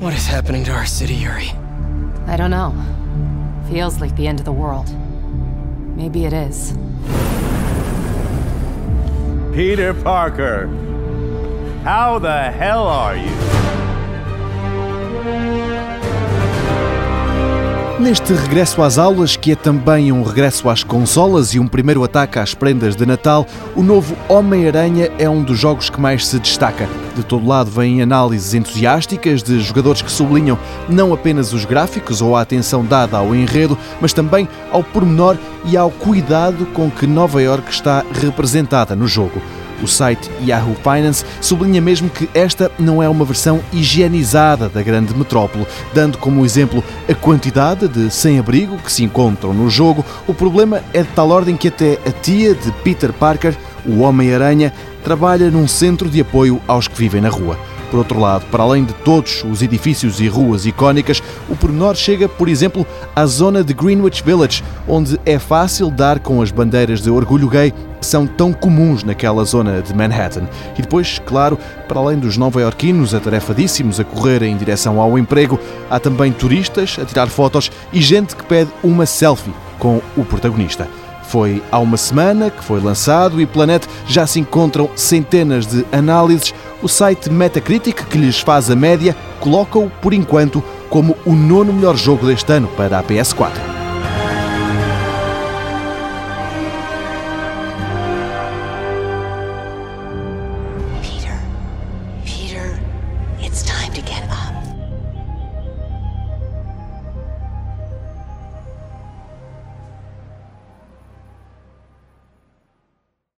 What is happening to our city, Yuri? I don't know. Feels like the end of the world. Maybe it is. Peter Parker, how the hell are you? Neste regresso às aulas, que é também um regresso às consolas e um primeiro ataque às prendas de Natal, o novo Homem-Aranha é um dos jogos que mais se destaca. De todo lado vêm análises entusiásticas de jogadores que sublinham não apenas os gráficos ou a atenção dada ao enredo, mas também ao pormenor e ao cuidado com que Nova York está representada no jogo. O site Yahoo Finance sublinha mesmo que esta não é uma versão higienizada da grande metrópole, dando como exemplo a quantidade de sem-abrigo que se encontram no jogo. O problema é de tal ordem que até a tia de Peter Parker, o Homem-Aranha, trabalha num centro de apoio aos que vivem na rua. Por outro lado, para além de todos os edifícios e ruas icónicas, o pormenor chega, por exemplo, à zona de Greenwich Village, onde é fácil dar com as bandeiras de orgulho gay que são tão comuns naquela zona de Manhattan. E depois, claro, para além dos nova-iorquinos atarefadíssimos a correr em direção ao emprego, há também turistas a tirar fotos e gente que pede uma selfie com o protagonista. Foi há uma semana que foi lançado e Planet já se encontram centenas de análises o site Metacritic, que lhes faz a média, coloca-o, por enquanto, como o nono melhor jogo deste ano para a PS4. Peter, Peter, it's time to get up.